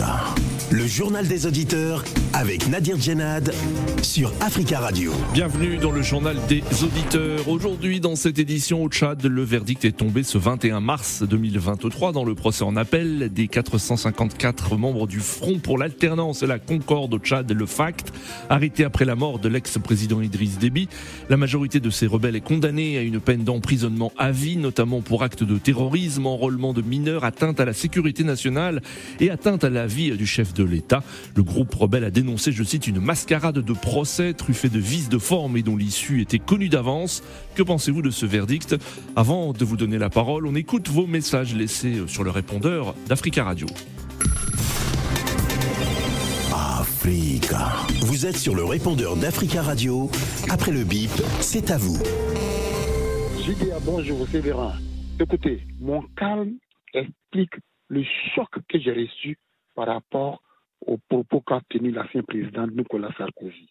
Africa. Journal des auditeurs avec Nadir Djenad sur Africa Radio. Bienvenue dans le journal des auditeurs. Aujourd'hui, dans cette édition au Tchad, le verdict est tombé ce 21 mars 2023 dans le procès en appel des 454 membres du Front pour l'alternance et la concorde au Tchad, le FACT, arrêtés après la mort de l'ex-président Idriss Déby. La majorité de ces rebelles est condamnée à une peine d'emprisonnement à vie, notamment pour actes de terrorisme, enrôlement de mineurs, atteinte à la sécurité nationale et atteinte à la vie du chef de l'État. Le groupe rebelle a dénoncé, je cite, une mascarade de procès truffée de vices de forme et dont l'issue était connue d'avance. Que pensez-vous de ce verdict? Avant de vous donner la parole, on écoute vos messages laissés sur le répondeur d'Africa Radio. Africa. Vous êtes sur le répondeur d'Africa Radio. Après le bip, c'est à vous. Julia, bonjour, c'est Véran. Écoutez, mon calme explique le choc que j'ai reçu par rapport aux propos qu'a tenu l'ancien président Nicolas Sarkozy.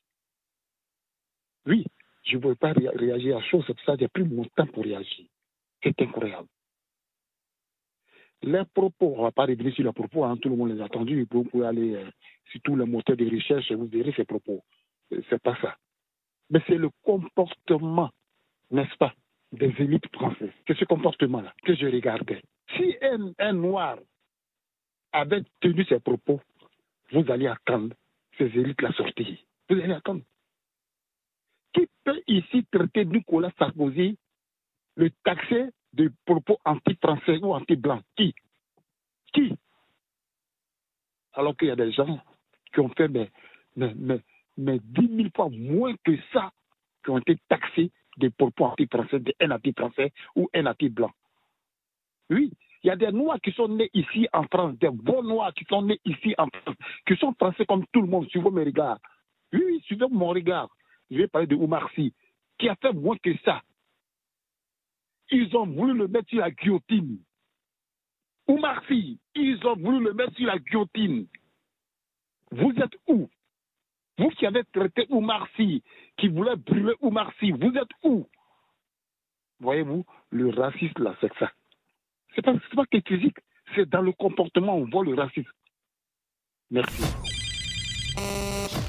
Oui, je ne pouvais pas ré- réagir à chose, c'est pour ça que j'ai pris mon temps pour réagir. C'est incroyable. Les propos, on ne va pas revenir sur les propos, hein, tout le monde les a entendus, vous pouvez aller euh, sur tous les moteurs de recherche et vous verrez ces propos. Euh, C'est pas ça. Mais c'est le comportement, n'est-ce pas, des élites françaises. C'est ce comportement-là que je regardais. Si un, un noir avait tenu ses propos, vous allez attendre ces élites la sortir. Vous allez attendre. Qui peut ici traiter Nicolas Sarkozy, le taxer de propos anti-français ou anti-blancs Qui? Qui? Alors qu'il y a des gens qui ont fait mais, mais, mais, mais 10 000 fois moins que ça, qui ont été taxés de propos anti-français, de un anti-français ou un anti-blanc. Oui, il y a des Noirs qui sont nés ici en France, des bons Noirs qui sont nés ici en France, qui sont français comme tout le monde, suivez mes regards. Oui, oui, suivez mon regard. Je vais parler de Oumar Sy, qui a fait moins que ça. Ils ont voulu le mettre sur la guillotine. Oumar Sy, ils ont voulu le mettre sur la guillotine. Vous êtes où? Vous qui avez traité Oumar Sy, qui voulait brûler Oumar Sy, vous êtes où? Voyez-vous, le racisme, là, c'est ça. C'est pas, c'est pas que physique, c'est dans le comportement, on voit le racisme. Merci.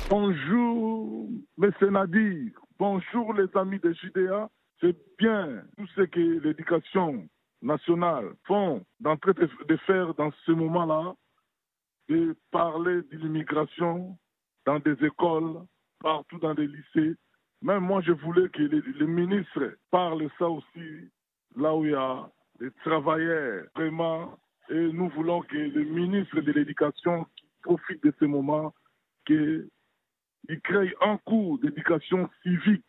Bonjour, M. Nadir. Bonjour, les amis de Judéa. C'est bien tout ce que l'éducation nationale font d'entrer de, faire dans ce moment-là, de parler de l'immigration dans des écoles, partout dans des lycées. Même moi, je voulais que les, les ministres parlent ça aussi, là où il y a des travailleurs, vraiment. Et nous voulons que le ministre de l'Éducation profite de ce moment, qu'il crée un cours d'éducation civique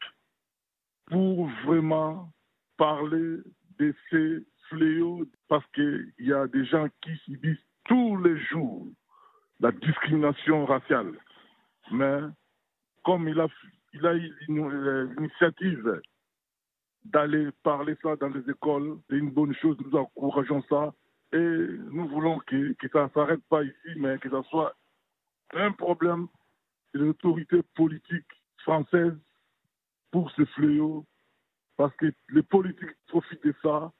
pour vraiment parler de ces fléaux, parce qu'il y a des gens qui subissent tous les jours la discrimination raciale. Mais comme il a, il a l'initiative d'aller parler ça dans les écoles, c'est une bonne chose, nous encourageons ça. Et nous voulons que, que ça ne s'arrête pas ici, mais que ça soit un problème de l'autorité politique française pour ce fléau, parce que les politiques profitent de ça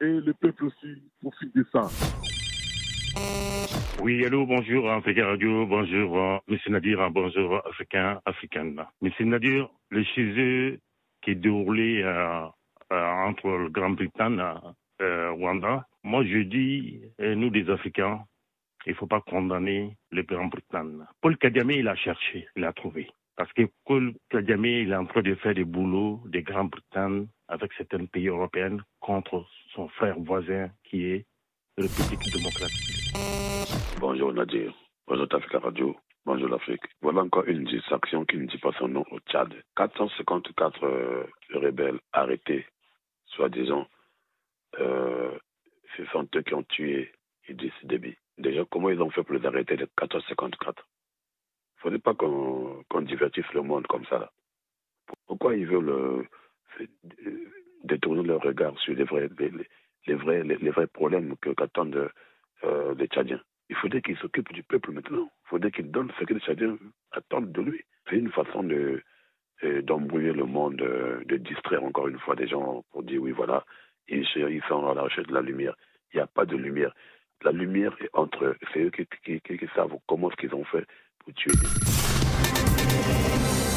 et le peuple aussi profite de ça. Oui, allô, bonjour Africa Radio, bonjour euh, Monsieur Nadir, euh, bonjour Africain, Africaine. Monsieur Nadir, le sujet qui est déroulé euh, euh, entre le Grande-Bretagne et euh, Rwanda, moi je dis, nous les Africains, il ne faut pas condamner le Grande-Bretagne. Paul Kagame, il a cherché, il a trouvé. Parce que Paul Kagame, il est en train de faire des boulots de Grande-Bretagne avec certains pays européens contre son frère voisin qui est République démocratique. Bonjour Nadir, bonjour Africa Radio, bonjour l'Afrique. Voilà encore une distraction qui ne dit pas son nom au Tchad. 454 euh, rebelles arrêtés, soi-disant. Euh, ce qui ont tué Idriss Déby. Déjà, comment ils ont fait pour les arrêter les 454 Il ne faudrait pas qu'on divertisse le monde comme ça. Pourquoi ils veulent euh, euh, détourner leur regard sur les vrais, les, les- vrais, les, vrais problèmes qu'attendent les Tchadiens? Il faudrait qu'il s'occupe du peuple maintenant. Il faudrait qu'il donne ce que Tchadiens attendent de lui. C'est une façon de euh, d'embrouiller le monde, euh, de distraire encore une fois des gens pour dire oui, voilà, ils, ils sont à la recherche de la lumière. Il n'y a pas de lumière. la lumière est entre eux. C'est eux qui, qui, qui, qui savent comment ce qu'ils ont fait pour tuer.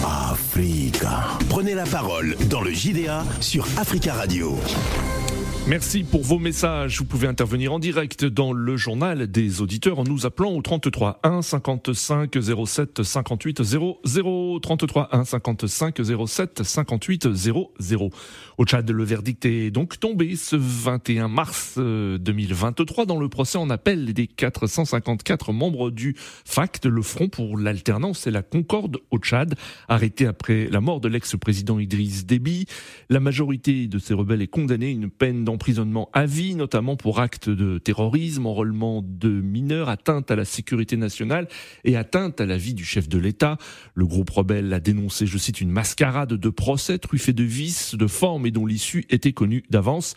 Africa. Prenez la parole dans le JDA sur Africa Radio. Merci pour vos messages. Vous pouvez intervenir en direct dans le journal des auditeurs en nous appelant au 33 1 55 07 58 00 33 1 55 07 58 00. Au Tchad, le verdict est donc tombé ce 21 mars 2023 dans le procès en appel des 454 membres du FACT, le Front pour l'alternance et la concorde au Tchad, arrêté après la mort de l'ex-président Idriss Déby. La majorité de ces rebelles est condamnée à une peine d'emprisonnement à vie, notamment pour actes de terrorisme, enrôlement de mineurs, atteinte à la sécurité nationale et atteinte à la vie du chef de l'État. Le groupe rebelle a dénoncé, je cite, une mascarade de procès truffée de vices, de formes et dont l'issue était connue d'avance.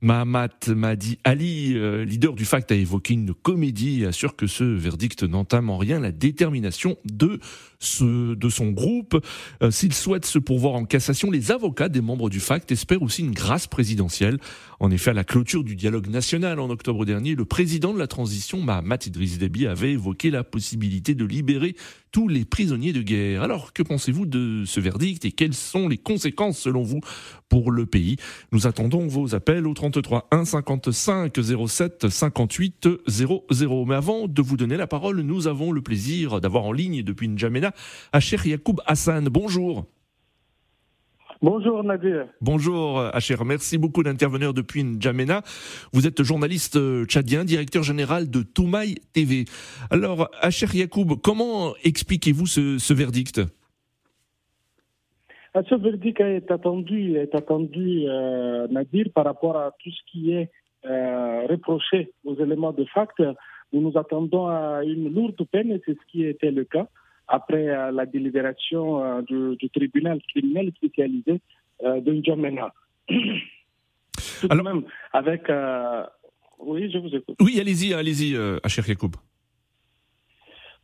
Mahamat Mahdi Ali, euh, leader du FACT, a évoqué une comédie et assure que ce verdict n'entame en rien la détermination de, ce, de son groupe. Euh, S'il souhaite se pourvoir en cassation, les avocats des membres du FACT espèrent aussi une grâce présidentielle. En effet, à la clôture du dialogue national en octobre dernier, le président de la transition, Mahamat Idriss Déby, avait évoqué la possibilité de libérer tous les prisonniers de guerre. Alors, que pensez-vous de ce verdict et quelles sont les conséquences selon vous pour le pays? Nous attendons vos appels au 33 1 55 07 58 00. Mais avant de vous donner la parole, nous avons le plaisir d'avoir en ligne depuis N'Djamena Acher Yacoub Hassan. Bonjour. Bonjour Nadir. Bonjour Acher, merci beaucoup d'intervenir depuis N'Djamena. Vous êtes journaliste tchadien, directeur général de Toumaï TV. Alors Acher Yacoub, comment expliquez-vous ce, ce verdict? Ce verdict est attendu, est attendu euh, Nadir, par rapport à tout ce qui est euh, reproché aux éléments de fact. Nous nous attendons à une lourde peine et c'est ce qui était le cas après euh, la délibération euh, du, du, tribunal criminel spécialisé euh, de N'Djamena. Tout Alors, même, avec. oui, je vous écoute. Oui, allez-y, allez-y, Acher Yacoub.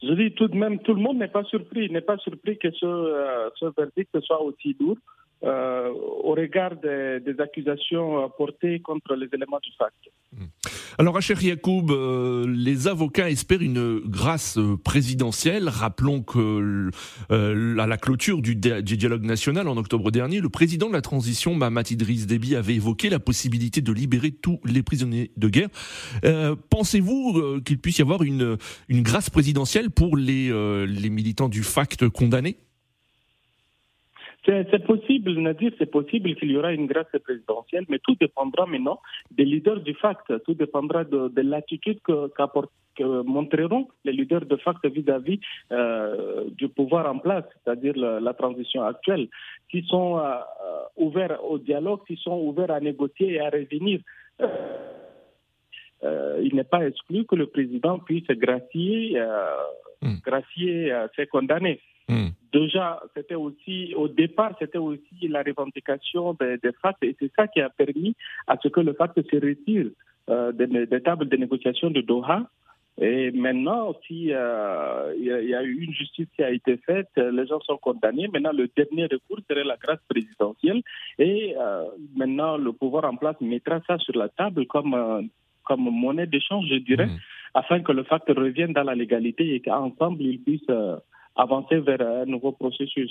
Je dis tout de même, tout le monde n'est pas surpris, n'est pas surpris que ce, ce verdict soit aussi lourd euh, au regard des, accusations euh, portées contre les éléments du fact. Alors, Acher Yacoub, euh, les avocats espèrent une grâce présidentielle. Rappelons que à la clôture du, di- du dialogue national en octobre dernier, le président de la transition, Mahamat Idriss Déby, avait évoqué la possibilité de libérer tous les prisonniers de guerre. Pensez-vous qu'il puisse y avoir une, grâce présidentielle pour les militants du FACT condamnés? C'est possible, Nadir, c'est possible qu'il y aura une grâce présidentielle, mais tout dépendra maintenant des leaders du FACT. Tout dépendra de, de l'attitude que, montreront les leaders de FACT vis-à-vis euh, du pouvoir en place, c'est-à-dire la, la transition actuelle. S'ils sont euh, euh, ouverts au dialogue, s'ils sont ouverts à négocier et à revenir. euh, il n'est pas exclu que le président puisse gracier, Hmm. gracier ses condamnés. Hmm. Déjà, c'était aussi, au départ, c'était aussi la revendication des, des FACT et c'est ça qui a permis à ce que le FACT se retire euh, des, des tables de négociation de Doha. Et maintenant, si euh, il y, a- il y a eu une justice qui a été faite, les gens sont condamnés. Maintenant, le dernier recours serait la grâce présidentielle. Et euh, maintenant, le pouvoir en place mettra ça sur la table comme, comme monnaie d'échange, je dirais, Mhm. afin que le FACT revienne dans la légalité et qu'ensemble, ils puissent avancer vers un nouveau processus.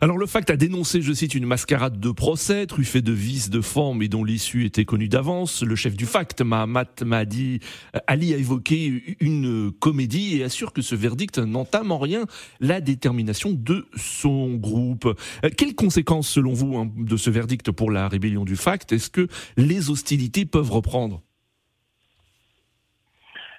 Alors le FACT a dénoncé, je cite, une mascarade de procès, truffée de vices, de forme et dont l'issue était connue d'avance. Le chef du FACT, Mahamat Mahdi Ali, a évoqué une comédie et assure que ce verdict n'entame en rien la détermination de son groupe. Euh, Quelles conséquences, selon vous, hein, de ce verdict pour la rébellion du FACT Est-ce que les hostilités peuvent reprendre?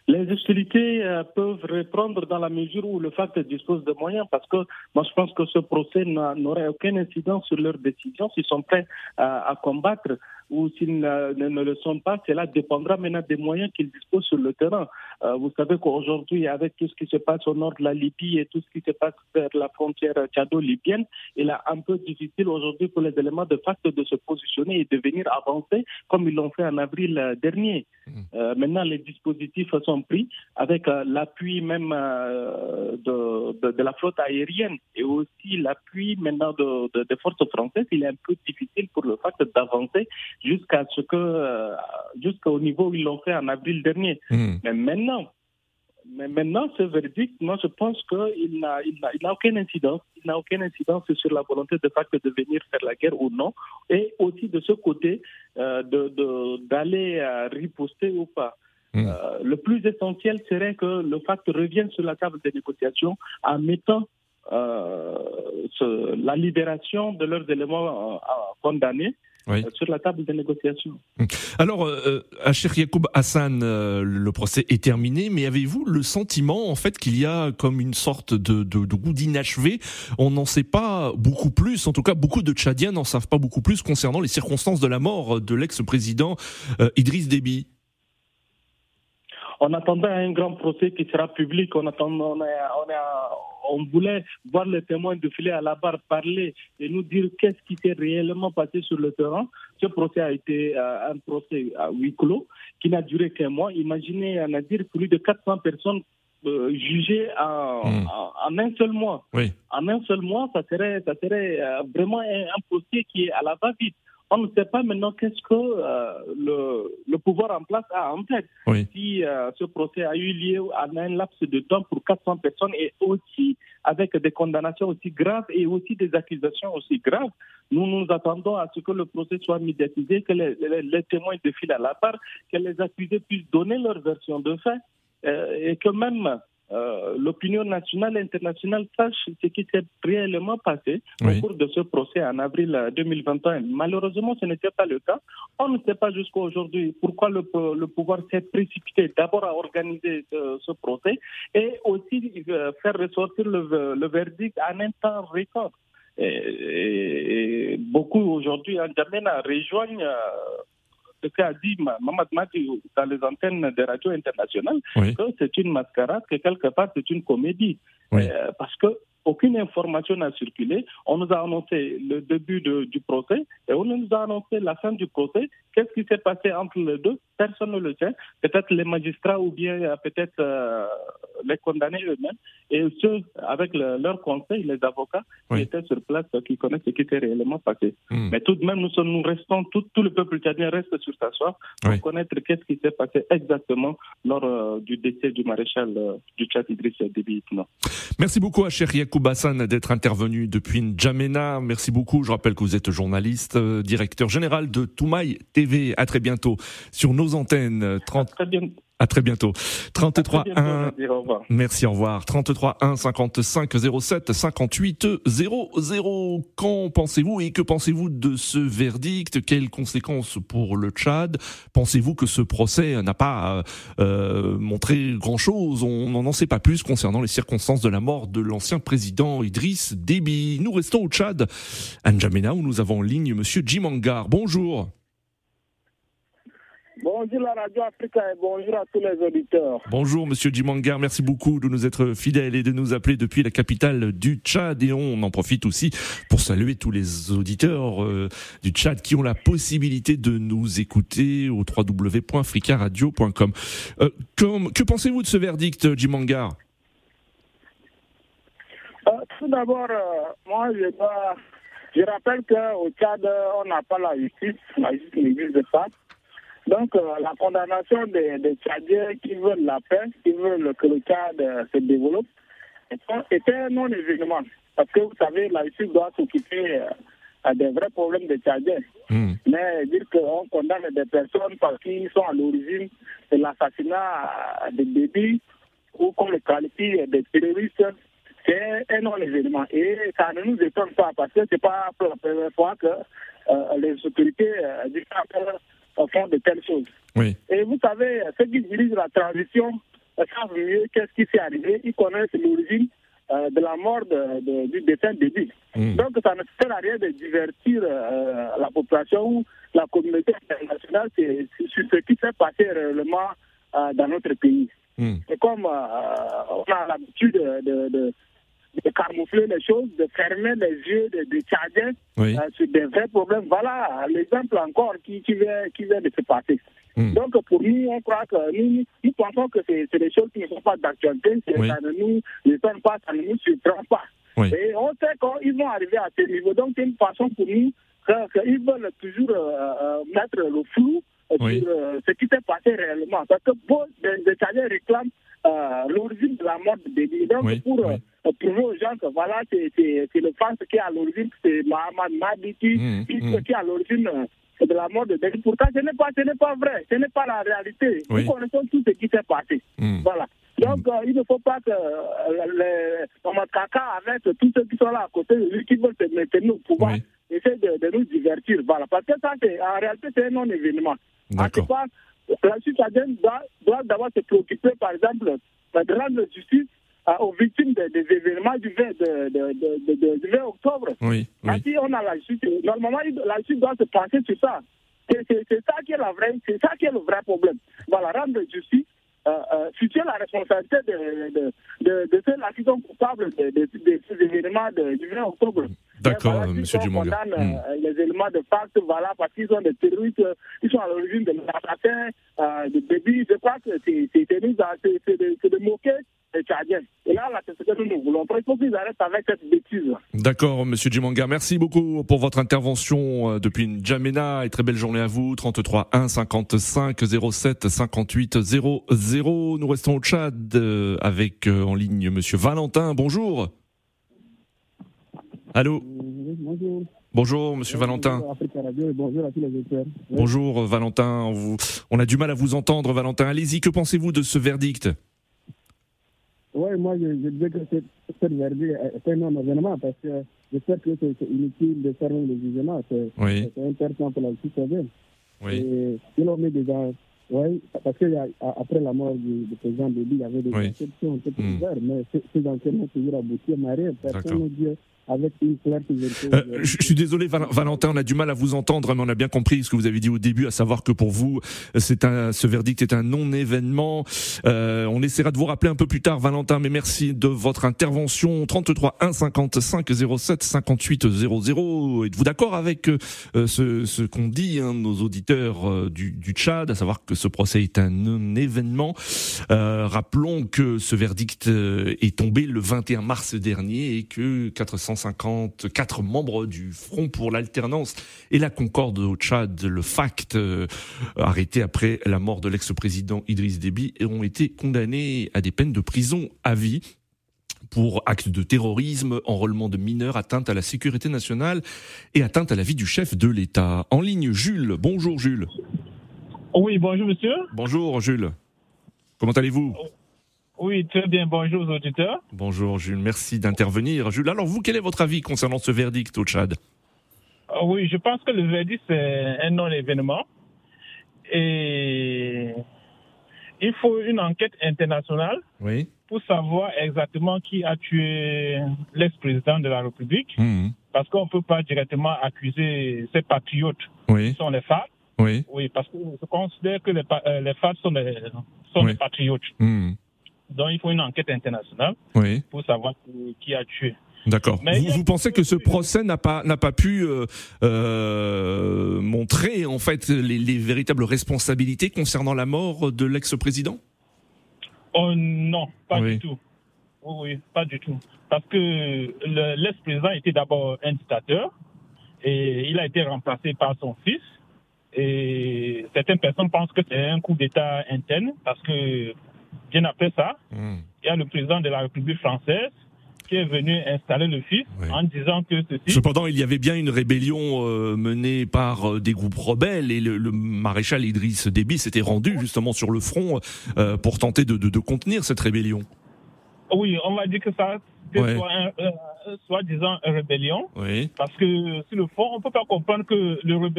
Les hostilités euh, peuvent reprendre dans la mesure où le FACT dispose de moyens, parce que moi je pense que ce procès n'a- n'aurait aucune incidence sur leurs décisions. S'ils sont prêts à combattre ou s'ils ne, le sont pas, cela dépendra maintenant des moyens qu'ils disposent sur le terrain. Euh, vous savez qu'aujourd'hui, avec tout ce qui se passe au nord de la Libye et tout ce qui se passe vers la frontière tchado-libyenne, il est un peu difficile aujourd'hui pour les éléments de FACT de se positionner et de venir avancer comme ils l'ont fait en avril euh, dernier. Euh, maintenant, les dispositifs sont pris avec euh, l'appui même de, de, de la flotte aérienne et aussi l'appui maintenant de, de- des forces françaises. Il est un peu difficile pour le FACT d'avancer jusqu'à ce que jusqu'au niveau où ils l'ont fait en avril dernier. Hmm. Mais maintenant, mais maintenant, ce verdict, moi, je pense qu'il n'a, il n'a, il n'a aucune incidence. Il n'a aucune incidence sur la volonté de facto de venir faire la guerre ou non. Et aussi de ce côté, euh, de, de, d'aller euh, riposter ou pas. Mm. Euh, le plus essentiel serait que le FACT revienne sur la table des négociations en mettant euh, ce, la libération de leurs éléments euh, condamnés Oui. euh, sur la table des négociations. Alors, euh, Acher Yacoub Hassan, euh, le procès est terminé, mais avez-vous le sentiment, en fait, qu'il y a comme une sorte de, de, de goût d'inachevé? On n'en sait pas beaucoup plus, en tout cas, beaucoup de Tchadiens n'en savent pas beaucoup plus concernant les circonstances de la mort de l'ex-président euh, Idriss Déby. On attendait un grand procès qui sera public. On, attend, on, est- on, on voulait voir les témoins défiler à la barre, parler et nous dire qu'est-ce qui s'est réellement passé sur le terrain. Ce procès a été euh, un procès à huis clos qui n'a duré qu'un mois. Imaginez, on a dire plus de 400 personnes euh, jugées en, Mm. en- en un seul mois. Oui. En un seul mois, ça serait, ça serait euh, vraiment un, un procès qui est à la va-vite. On ne sait pas maintenant qu'est-ce que euh, le, le pouvoir en place a en tête Oui. si euh, ce procès a eu lieu en un laps de temps pour 400 personnes et aussi avec des condamnations aussi graves et aussi des accusations aussi graves. Nous nous attendons à ce que le procès soit médiatisé, que les, les- les témoins défilent à la barre, que les accusés puissent donner leur version de fait euh, et que même euh, l'opinion nationale et internationale sache ce qui s'est réellement passé Oui. au cours de ce procès en avril euh, 2021. Malheureusement, ce n'était pas le cas. On ne sait pas jusqu'à aujourd'hui pourquoi le, le pouvoir s'est précipité d'abord à organiser ce, ce procès et aussi euh, faire ressortir le, le verdict en un temps record. Et, et- et beaucoup aujourd'hui en Djamena rejoignent euh, ce qu'a dit Ma- Mamad Madi dans les antennes des radios internationales, Oui. que c'est une mascarade, que quelque part c'est une comédie. Oui. Euh, parce que aucune information n'a circulé. On nous a annoncé le début de- du procès et on nous a annoncé la fin du procès. Qu'est-ce qui s'est passé entre les deux? Personne ne le sait. Peut-être les magistrats ou bien euh, peut-être euh, les condamnés eux-mêmes et ceux avec le- leur conseil, les avocats Oui. qui étaient sur place, euh, qui connaissent ce qui s'est réellement passé. Hmm. Mais tout de même, nous, sommes, nous restons, tout, tout le peuple tchadien reste sur sa soif pour Oui. connaître qu'est-ce qui s'est passé exactement lors euh, du décès du maréchal euh, du Tchad Idriss Déby. Merci beaucoup à Cher Yacoub Hassan d'être intervenu depuis N'Djamena. Merci beaucoup. Je rappelle que vous êtes journaliste, directeur général de Toumaï TV. À très bientôt sur nos antennes. Euh, 30... Très bien. À très bientôt. 33 Très bientôt, 1 Nadir, au revoir. Merci, au revoir. 33 1 55 07 58 00. Qu'en pensez-vous et que pensez-vous de ce verdict? Quelles conséquences pour le Tchad? Pensez-vous que ce procès n'a pas euh, euh, montré grand-chose? On n'en sait pas plus concernant les circonstances de la mort de l'ancien président Idriss Déby. Nous restons au Tchad, à N'Djamena, où nous avons en ligne Monsieur Jimangar. Bonjour. Bonjour la Radio Africa et bonjour à tous les auditeurs. Bonjour Monsieur Jimangar, merci beaucoup de nous être fidèles et de nous appeler depuis la capitale du Tchad et on en profite aussi pour saluer tous les auditeurs euh, du Tchad qui ont la possibilité de nous écouter au www.fricaradio.com. Euh, que pensez-vous de ce verdict Jimangar Euh, tout d'abord, euh, moi je, dois- je rappelle qu'au Tchad, on n'a pas la justice, la justice n'existe pas. Donc euh, la condamnation des, des Tchadiens qui veulent la paix, qui veulent que le Tchad euh, se développe, était un non-événement. Parce que vous savez, la justice doit s'occuper euh, des vrais problèmes des Tchadiens. Hmm. Mais dire qu'on condamne des personnes parce qu'ils sont à l'origine de l'assassinat de bébés ou qu'on les qualifie de terroristes, c'est un non-événement. Et ça ne nous étonne pas parce que ce n'est pas pour la première fois que euh, les autorités euh, du Cap font de telles choses. Oui. Et vous savez, ceux qui dirigent la transition euh, savent mieux qu'est-ce qui s'est arrivé. Ils connaissent l'origine euh, de la mort de- de- du défunt début. Hmm. Donc, ça ne sert à rien de divertir euh, la population ou la communauté internationale sur ce qui s'est passé réellement euh, dans notre pays. Hmm. C'est comme on a l'habitude de, de, de- de camoufler les choses, de fermer les yeux des des Tchadiens Oui. euh, sur des vrais problèmes. Voilà l'exemple encore qui, qui, vient, qui vient de se passer. Hmm. Donc, pour nous, on croit que nous, nous pensons que c'est des choses qui ne sont pas d'actualité, Oui. ça ne nous étonne pas, ça ne nous surprend pas. Oui. Et on sait qu'ils vont arriver à ce niveau. Donc, c'est une façon pour nous qu'ils veulent toujours euh, mettre le flou sur ce qui s'est passé réellement. Parce que beaucoup des Tchadiens réclament l'origine de la mort de Déby. Donc, pour prouver aux gens que voilà, c'est le France qui est à l'origine, c'est Mohamed Madiki mmh, qui est à l'origine de la mort de Déby. Pourtant, ce n'est pas, pas vrai, ce n'est pas la réalité. Nous connaissons tout ce qui s'est passé. Mmh. Voilà. Donc, euh, il ne faut pas que euh, les Kaka, avec tous ceux qui sont là à côté de lui, qui veulent se maintenir au pouvoir, oui. essaient de, de, nous divertir. Voilà. Parce que ça, en réalité, c'est un non-événement. Cas, la citoyenne doit, doit d'abord se préoccuper, par exemple, de rendre justice aux victimes des, des, événements du 20, de, de, du 20 octobre. Oui, oui. Si on a la justice, normalement, la justice doit se pencher sur ça. C'est ça qui est la vraie, c'est ça qui est le vrai problème. Voilà, rendre justice euh, euh, situer la responsabilité de, de, de, de ceux-là qui sont coupables de ces événements du 20 octobre. D'accord, voilà, M. Dumanga. On condamne euh, les éléments de facte, voilà, parce qu'ils sont des terroristes, ils sont à l'origine de l'assassin, euh, de débit. Je crois que c'est de, moquer les Tchadiens. Et là, là c'est ce que nous voulons. Il faut qu'ils arrêtent avec cette bêtise. D'accord, M. Dumanga. Merci beaucoup pour votre intervention depuis N'Djamena et très belle journée à vous. 33 1 55 07 58 00. Nous restons au Tchad avec en ligne M. Valentin. Bonjour. Allô Bonjour. Bonjour, Monsieur Valentin. Bonjour à tous les. Bonjour, Valentin. On, vous, on, a du mal à vous entendre, Valentin. Allez-y, que pensez-vous de ce verdict? Oui, moi, je, je disais que ce verdict est un non-événement parce que j'espère que c'est inutile de faire le jugement. C'est oui. important pour la citoyenne. Oui. Et ils ont mis déjà oui, parce qu'après la mort du, du président Déby, il y avait des oui. exceptions un ouvertes, mais ces enquêtes toujours abouti à rien. Personne ne dit avec une claire euh, je, suis désolé, Valentin, on a du mal à vous entendre, mais on a bien compris ce que vous avez dit au début, à savoir que pour vous, c'est un, ce verdict est un non-événement. Euh, on essaiera de vous rappeler un peu plus tard, Valentin, mais merci de votre intervention. 33 1 55 07 58 00. Êtes-vous d'accord avec euh, ce, ce qu'ont dit hein, nos auditeurs euh, du, du, Tchad, à savoir que ce procès est un non-événement? Euh, Rappelons que ce verdict est tombé le 21 mars dernier et que 400 154 membres du Front pour l'alternance et la concorde au Tchad, le FACT, euh, arrêtés après la mort de l'ex-président Idriss Déby, ont été condamnés à des peines de prison à vie pour actes de terrorisme, enrôlement de mineurs, atteinte à la sécurité nationale et atteinte à la vie du chef de l'État. En ligne, Jules. Bonjour Jules. Oui, bonjour monsieur. Bonjour Jules. Comment allez-vous? Oui, très bien. Bonjour aux auditeurs. Bonjour Jules, merci d'intervenir. Jules, alors vous, quel est votre avis concernant ce verdict au Tchad? Oui, je pense que le verdict, c'est un non-événement. Et il faut une enquête internationale oui. pour savoir exactement qui a tué l'ex-président de la République. Mmh. Parce qu'on ne peut pas directement accuser ces patriotes oui. qui sont les FARC. Oui. Oui, parce que je considère que les, euh, les FARC sont des, sont oui. des patriotes. Mmh. Donc il faut une enquête internationale oui. pour savoir qui a tué. D'accord. Vous, vous, pensez que ce procès n'a pas n'a pas pu euh, euh, montrer en fait les, les, véritables responsabilités concernant la mort de l'ex-président? Oh non, pas oui. du tout. Oui, oui, pas du tout. Parce que l'ex-président était d'abord un dictateur et il a été remplacé par son fils. Et certaines personnes pensent que c'est un coup d'État interne parce que bien après ça, mmh. il y a le président de la République française qui est venu installer le fils oui. en disant que ceci. Cependant, il y avait bien une rébellion euh, menée par euh, des groupes rebelles et le, le maréchal Idriss Déby s'était rendu justement sur le front euh, pour tenter de, de, de, contenir cette rébellion. Oui, on va dire que ça, c'est Ouais. soit, un- soit disant une rébellion, Oui. parce que sur le fond, on peut pas comprendre que le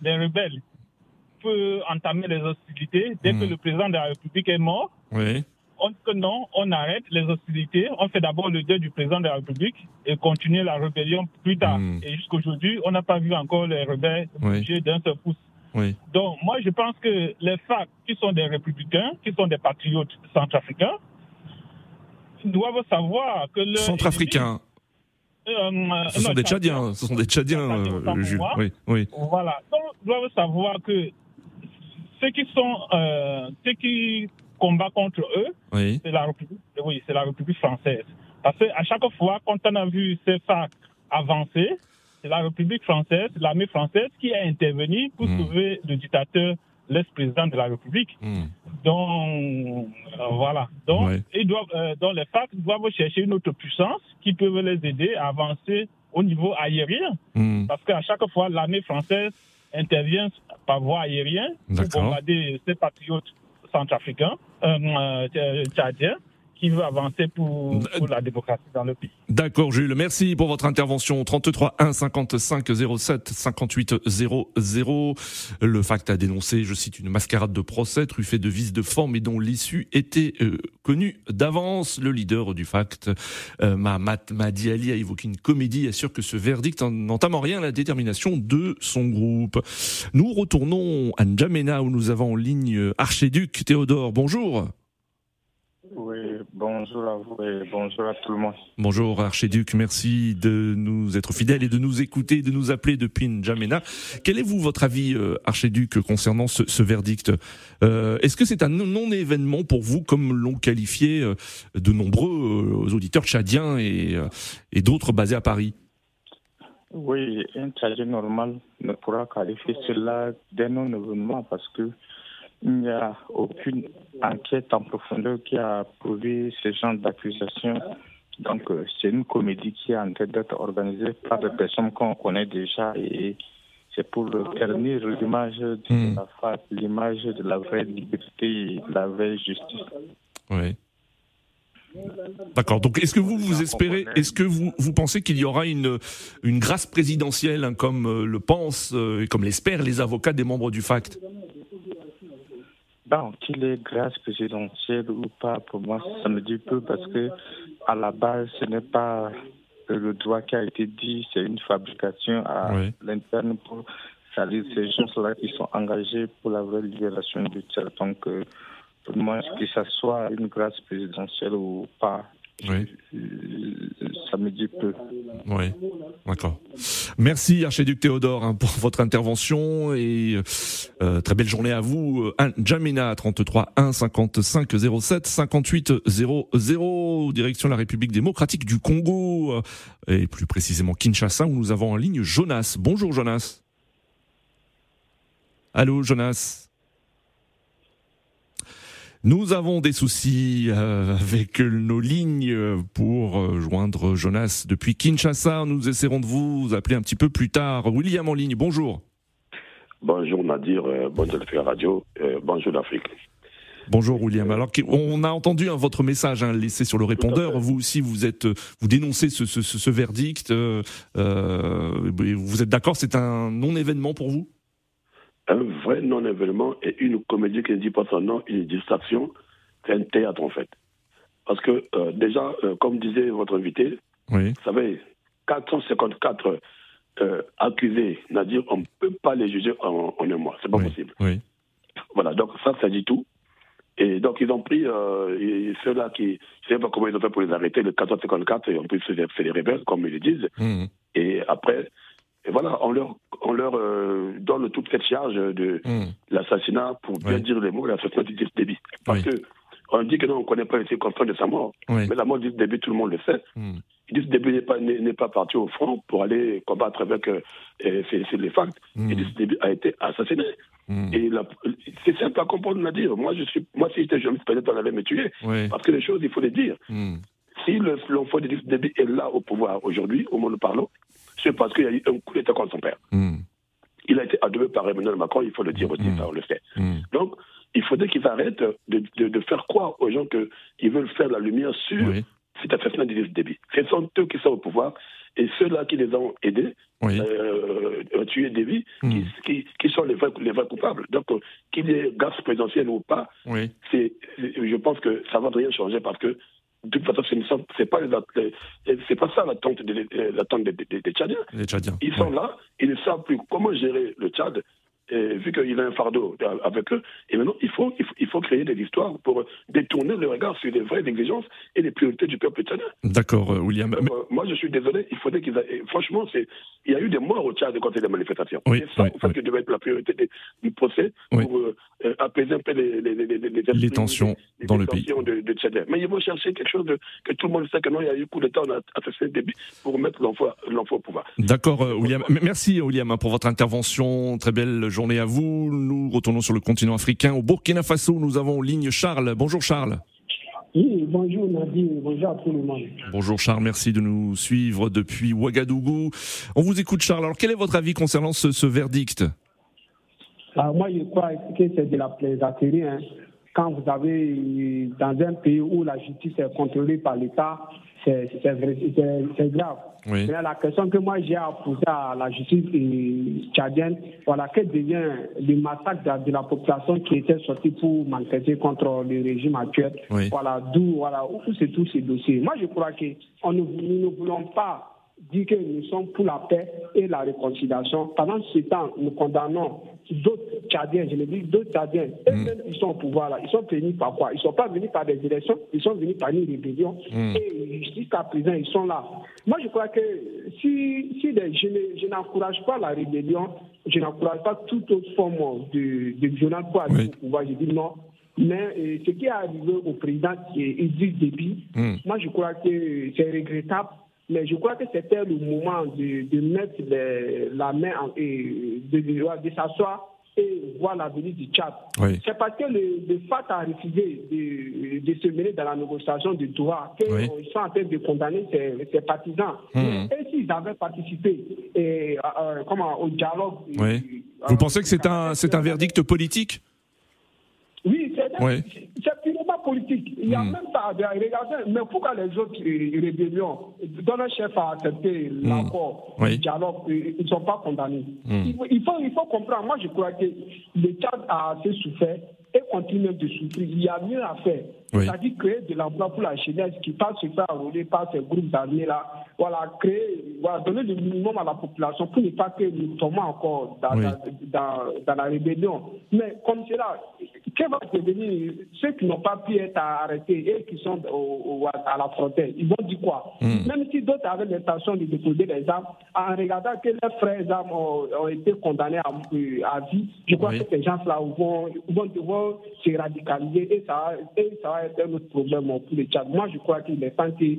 les rebelles peuvent entamer les hostilités dès Hmm. que le président de la République est mort. Oui. On dit que non, on arrête les hostilités, on fait d'abord le deuil du président de la République et continuer la rébellion plus tard. Hmm. Et jusqu'aujourd'hui, on n'a pas vu encore les rebelles bouger d'un seul pouce. Oui. Donc, moi, je pense que les FARC, qui sont des républicains, qui sont des patriotes centrafricains, doivent savoir que le. Centrafricains. Euh, Ce sont non, des Tchadiens. Ce sont des Tchadiens, euh, Jules. Oui. Oui. Voilà. Donc, doivent savoir que ceux qui sont, euh, ceux qui combattent contre eux, Oui. c'est la République, oui, c'est la République française. Parce qu'à chaque fois, quand on a vu ces FARC avancer, c'est la République française, l'armée française qui a intervenu pour Hmm. sauver le dictateur, l'ex-président de la République. Hmm. Donc, euh, voilà. Donc, ils doivent, euh, donc les FARC doivent chercher une autre puissance qui peut les aider à avancer au niveau aérien. Hmm. Parce qu'à chaque fois, l'armée française intervient par voie aérienne pour bombarder ses patriotes centrafricains, euh, euh, tchadiens, qui veulent avancer pour, la démocratie dans le pays. D'accord, Jules. Merci pour votre intervention. 33 1 55 07 58 00. Le FACT a dénoncé, je cite, une mascarade de procès truffée de vices de forme et dont l'issue était euh, connue d'avance. Le leader du FACT, euh, Mahdi Ali, a évoqué une comédie et assure que ce verdict n'entame en rien la détermination de son groupe. Nous retournons à N'Djamena où nous avons en ligne Archiduc Théodore. Bonjour. Oui, bonjour à vous et bonjour à tout le monde. Bonjour Archiduc, merci de nous être fidèles et de nous écouter, de nous appeler depuis N'Djamena. Quel est vous votre avis, euh, Archiduc, concernant ce, ce verdict? Euh, Est-ce que c'est un non-événement pour vous, comme l'ont qualifié euh, de nombreux auditeurs tchadiens et, et d'autres basés à Paris? Oui, un Tchadien normal ne pourra qualifier cela d'un non-événement parce que il n'y a aucune enquête en profondeur qui a prouvé ce genre d'accusation. Donc, euh, c'est une comédie qui est en train d'être organisée par des personnes qu'on connaît déjà et c'est pour ternir l'image de Hmm. la face, l'image de la vraie liberté et de la vraie justice. Oui. D'accord. Donc, est-ce que vous vous espérez, est-ce que vous vous pensez qu'il y aura une une grâce présidentielle, hein, comme euh, le pensent euh, et comme l'espèrent les avocats des membres du FACT? Bon, qu'il est grâce présidentielle ou pas, pour moi, ça me dit peu parce que à la base, ce n'est pas le droit qui a été dit, c'est une fabrication à Oui. l'interne pour salir ces gens-là qui sont engagés pour la vraie libération du Tchad. Donc, euh, pour moi, que ce soit une grâce présidentielle ou pas, Oui. ça me dit peu. Oui, d'accord. Merci Archiduc Théodore hein, pour votre intervention et euh, très belle journée à vous. Euh, un- Jamina 33 1 55 07 58 00 direction la République démocratique du Congo euh, et plus précisément Kinshasa où nous avons en ligne Jonas. Bonjour Jonas. Allô Jonas. Nous avons des soucis euh, avec nos lignes pour euh, joindre Jonas depuis Kinshasa. Nous essaierons de vous appeler un petit peu plus tard. William en ligne, bonjour. Bonjour Nadir, euh, bonjour la radio, bonjour l'Afrique. Bonjour William. Alors on a entendu hein, votre message hein, laissé sur le répondeur. Vous aussi, vous êtes, vous dénoncez ce, ce, ce verdict. Euh, vous êtes d'accord C'est un non-événement pour vous? Un vrai non-événement et une comédie qui ne dit pas son nom, une distraction, c'est un théâtre en fait. Parce que euh, déjà, euh, comme disait votre invité, oui. vous savez, 454 euh, accusés, c'est-à-dire on ne peut pas les juger en, en un mois, c'est pas oui. possible. Oui. Voilà, donc ça, ça dit tout. Et donc, ils ont pris euh, ceux-là qui, je ne sais pas comment ils ont fait pour les arrêter, le 454, et en plus, c'est des rebelles, comme ils le disent. Mmh. Et après, et voilà, on leur, on leur euh, donne toute cette charge de mmh. l'assassinat, pour bien Oui. dire les mots, l'assassinat d'Idriss Déby. Parce Oui. que on dit que non, on ne connaît pas les circonstances de sa mort. Oui. Mais la mort d'Idriss Déby, tout le monde le sait. Mmh. Idriss Déby n'est pas, n'est n'est pas parti au front pour aller combattre avec euh, c'est les facts. Mmh. Idriss Déby a été assassiné. Mmh. Et la- c'est simple à comprendre, à dire. Moi, je suis, moi, si j'étais journaliste, peut-être on allait me tuer. Oui. Parce que les choses, il faut les dire. Mmh. Si le- l'enfant d'Idriss Déby est là au pouvoir aujourd'hui, au moment où nous parlons, c'est parce qu'il y a eu un coup d'État contre son père. Mmh. Il a été adopté par Emmanuel Macron, il faut le dire aussi, Mm. ça on le sait. Mmh. Donc, il faudrait qu'ils arrêtent de, de- de faire croire aux gens qu'ils veulent faire la lumière sur Oui. cet assassinat d'Idriss Déby. Ce sont eux qui sont au pouvoir et ceux-là qui les ont aidés Oui. euh, à tuer Déby, Mm. qui, qui, qui sont les vrais, les vrais coupables. Donc, euh, qu'il y ait grâce présidentielle ou pas, Oui. c'est, je pense que ça va rien changer parce que de toute façon, ce ne sont- c'est pas, c'est pas ça l'attente des, l'attente des, des, des Tchadiens. Les Tchadiens. Ils sont là, ils ne savent plus comment gérer le Tchad, et vu qu'il a un fardeau avec eux. Et maintenant, il faut, il faut, il faut créer des histoires pour détourner le regard sur les vraies exigences et les priorités du peuple tchadien. D'accord, euh, William. Donc, euh, moi, je suis désolé, il faudrait qu'ils. Franchement, il y a eu des morts au Tchad contre les manifestations. Oui, c'est ça, oui, en fait, oui. qui devait être la priorité des- du procès Oui. pour euh, euh, apaiser un peu les, les, les, les, les, Les tensions les dans le pays. de, de. Mais ils vont chercher quelque chose de, que tout le monde sait que non, il y a eu coup d'État, on a le début pour remettre l'enfant l'enfant au pouvoir. D'accord, euh, William. Merci, William, hein, pour votre intervention. Très belle journée à vous. Nous retournons sur le continent africain. Au Burkina Faso, nous avons en ligne Charles. Bonjour, Charles. Oui, bonjour Nadine, bonjour à tout le monde. Bonjour, Charles. Merci de nous suivre depuis Ouagadougou. On vous écoute, Charles. Alors, quel est votre avis concernant ce, ce verdict? Alors, moi, je crois que c'est de la plaisanterie. hein. Quand vous avez, dans un pays où la justice est contrôlée par l'État, c'est grave. Oui. Mais la question que moi j'ai à poser à la justice euh, tchadienne, voilà, quel devient le massacre de, de la population qui était sortie pour manifester contre le régime actuel Oui. Voilà, d'où voilà, où c'est tous ces dossiers. Moi, je crois que on ne, nous ne voulons pas dire que nous sommes pour la paix et la réconciliation. Pendant ce temps, nous condamnonnons d'autres Tchadiens, je le dis, d'autres Tchadiens. Eux-mêmes, ils sont au pouvoir là. Ils sont venus par quoi? Ils ne sont pas venus par des élections, ils sont venus par une rébellion. Mm. Et jusqu'à présent, ils sont là. Moi, je crois que si, je ne- je n'encourage pas la rébellion, je n'encourage pas toute autre forme de, de violence pour aller Oui. au pouvoir. Je dis non. Mais euh, ce qui est arrivé au président qui est Idriss Déby, Mm. moi je crois que c'est regrettable. Mais je crois que c'était le moment de, de mettre les- la main en, et de, de, de s'asseoir et voir l'avenir du Tchad. Oui. C'est parce que le, le FAT a refusé de, de se mêler dans la négociation de Doha qu'ils Oui. sont en train de condamner ses, ses partisans. Mhm. Et s'ils avaient participé et, euh, euh, comment, au dialogue. Oui. euh, Vous pensez que c'est un, c'est un verdict politique? Oui, c'est Oui. Politique. Il y a Hmm. même pas. Regardez, mais pourquoi les autres euh, rébellions, dont le chef a accepté l'accord, Oui. le dialogue, euh, ils ne sont pas condamnés Hmm. il, faut, il, faut, il faut comprendre. Moi, je crois que le Tchad a assez souffert et continue de souffrir. Il y a mieux à faire. Oui. C'est-à-dire créer de l'emploi pour la jeunesse qui passe se faire enrôler par ces groupes armés-là. Voilà, créer, voilà, donner le minimum à la population pour ne pas que nous tombons encore dans, Oui. dans, la rébellion. Mais comme cela, que va devenir ceux qui n'ont pas pu être arrêtés et qui sont au- au- à la frontière? Ils vont dire quoi? Mm. Même si d'autres avaient l'intention de déposer les armes, en regardant que leurs frères armes ont, ont été condamnés à, euh, à vie, je crois Oui. que ces gens-là vont, vont devoir se radicaliser et ça, et ça va être un autre problème pour le Tchad. Moi, je crois qu'il est temps que euh,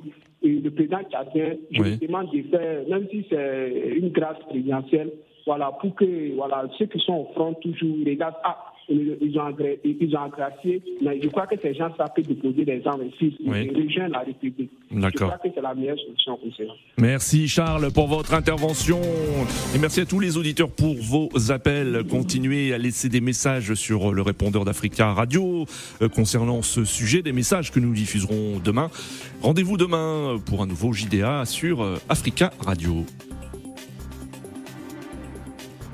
le président tchadien, je Oui. demande de faire, même si c'est une grâce présidentielle, voilà, pour que voilà, ceux qui sont au front toujours regardent, ah, ils ont, ils ont agracié, mais je crois que ces gens savent déposer des ici, Oui. rejoindre la République. Je crois que c'est la meilleure solution pour cela. Merci Charles pour votre intervention et merci à tous les auditeurs pour vos appels. Continuez à laisser des messages sur le répondeur d'Africa Radio euh, concernant ce sujet, des messages que nous diffuserons demain. Rendez-vous demain pour un nouveau JDA sur euh, Africa Radio.